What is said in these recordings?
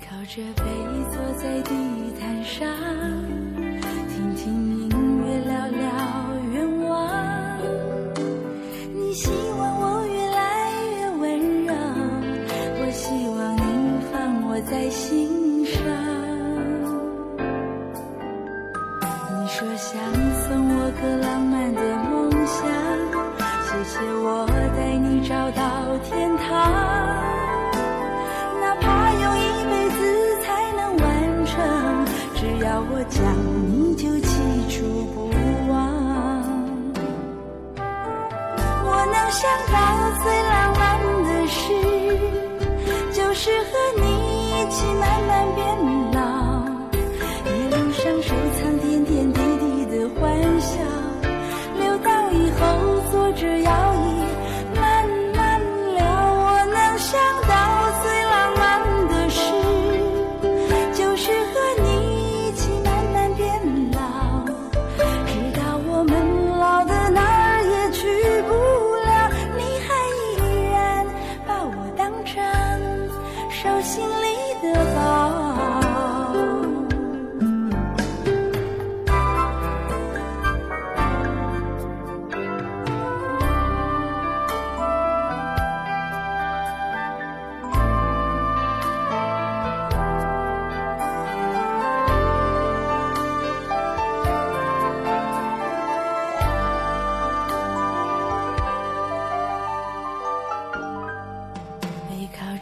靠着背坐在地毯上。想到最浪漫的事，就是和你一起慢慢变老。手心里的宝。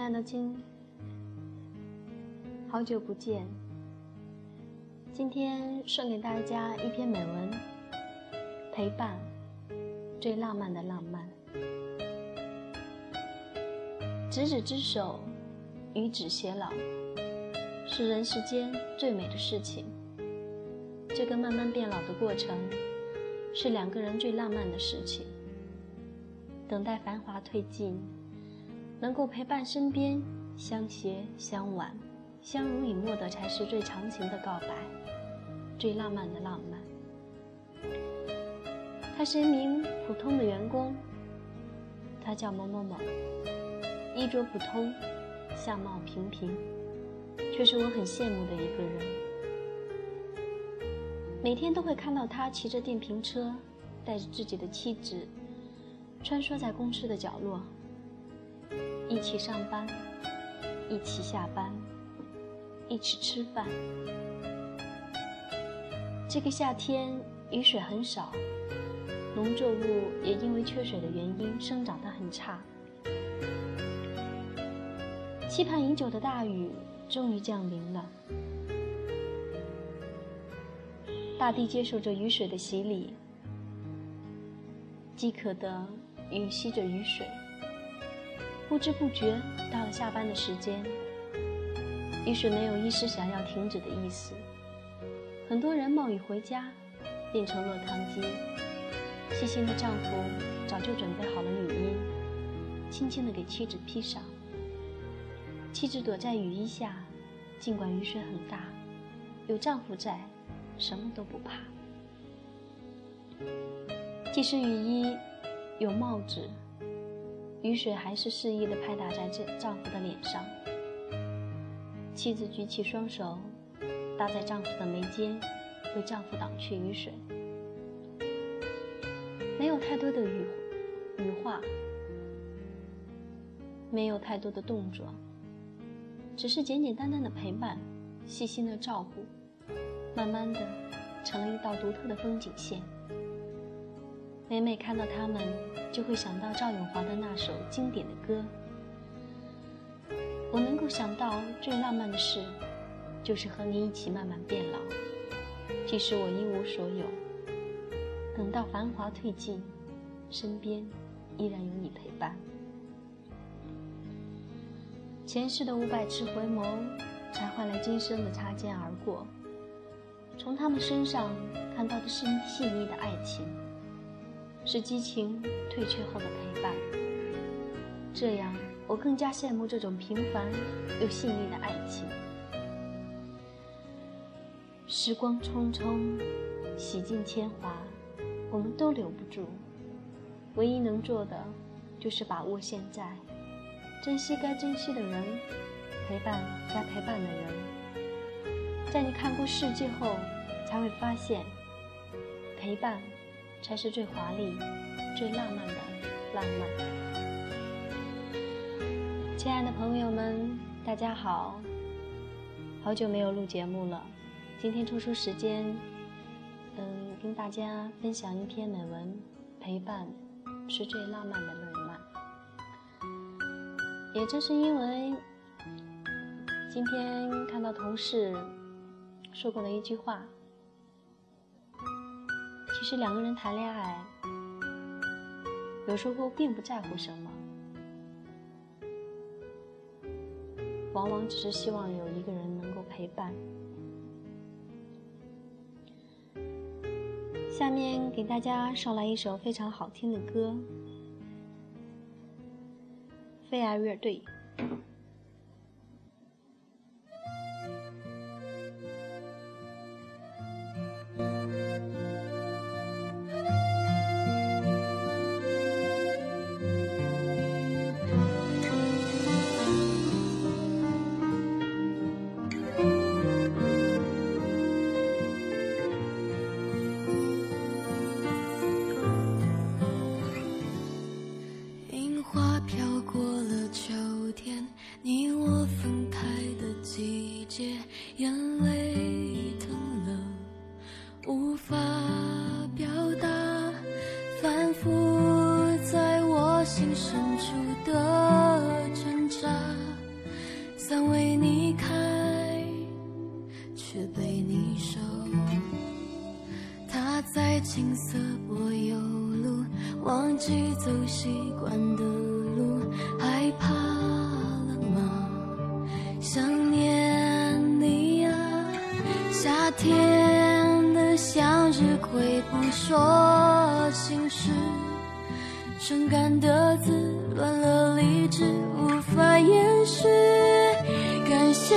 亲爱的亲，好久不见。今天送给大家一篇美文，《陪伴，最浪漫的浪漫》。执子之手，与子偕老，是人世间最美的事情。这个慢慢变老的过程，是两个人最浪漫的事情。等待繁华褪尽。能够陪伴身边，相携相挽，相濡以沫的，才是最长情的告白，最浪漫的浪漫。他是一名普通的员工，他叫某某某，衣着普通，相貌平平，却是我很羡慕的一个人。每天都会看到他骑着电瓶车，带着自己的妻子，穿梭在公司的角落。一起上班，一起下班，一起吃饭。这个夏天雨水很少，农作物也因为缺水的原因生长得很差。期盼已久的大雨终于降临了，大地接受着雨水的洗礼，饥渴的吮吸着雨水。不知不觉到了下班的时间，雨水没有一丝想要停止的意思。很多人冒雨回家，变成落汤鸡。细心的丈夫早就准备好了雨衣，轻轻地给妻子披上。妻子躲在雨衣下，尽管雨水很大，有丈夫在，什么都不怕。即使雨衣有帽子，雨水还是肆意地拍打在这丈夫的脸上。妻子举起双手，搭在丈夫的眉间，为丈夫挡去雨水。没有太多的语语话，没有太多的动作。只是简简单单的陪伴，细心的照顾，慢慢的成了一道独特的风景线。每每看到他们，就会想到赵咏华的那首经典的歌。我能够想到最浪漫的事，就是和你一起慢慢变老。即使我一无所有，等到繁华褪尽，身边依然有你陪伴。前世的五百次回眸，才换来今生的擦肩而过。从他们身上看到的是细腻的爱情，是激情退却后的陪伴。这样，我更加羡慕这种平凡又细腻的爱情。时光匆匆，洗尽铅华，我们都留不住。唯一能做的，就是把握现在。珍惜该珍惜的人，陪伴该陪伴的人。在你看过世界后，才会发现，陪伴才是最华丽、最浪漫的浪漫。亲爱的朋友们，大家好！好久没有录节目了，今天抽出时间，嗯，跟大家分享一篇美文：陪伴是最浪漫的浪漫。也正是因为今天看到同事说过的一句话，其实两个人谈恋爱，有时候并不在乎什么，往往只是希望有一个人能够陪伴。下面给大家送来一首非常好听的歌。飞儿乐队。的挣扎，伞为你开，却被你收。他在青色柏油路，忘记走习惯的路，害怕了吗？想念你啊，夏天的向日葵不说心事，伤感的字乱了理智，无法掩饰。感谢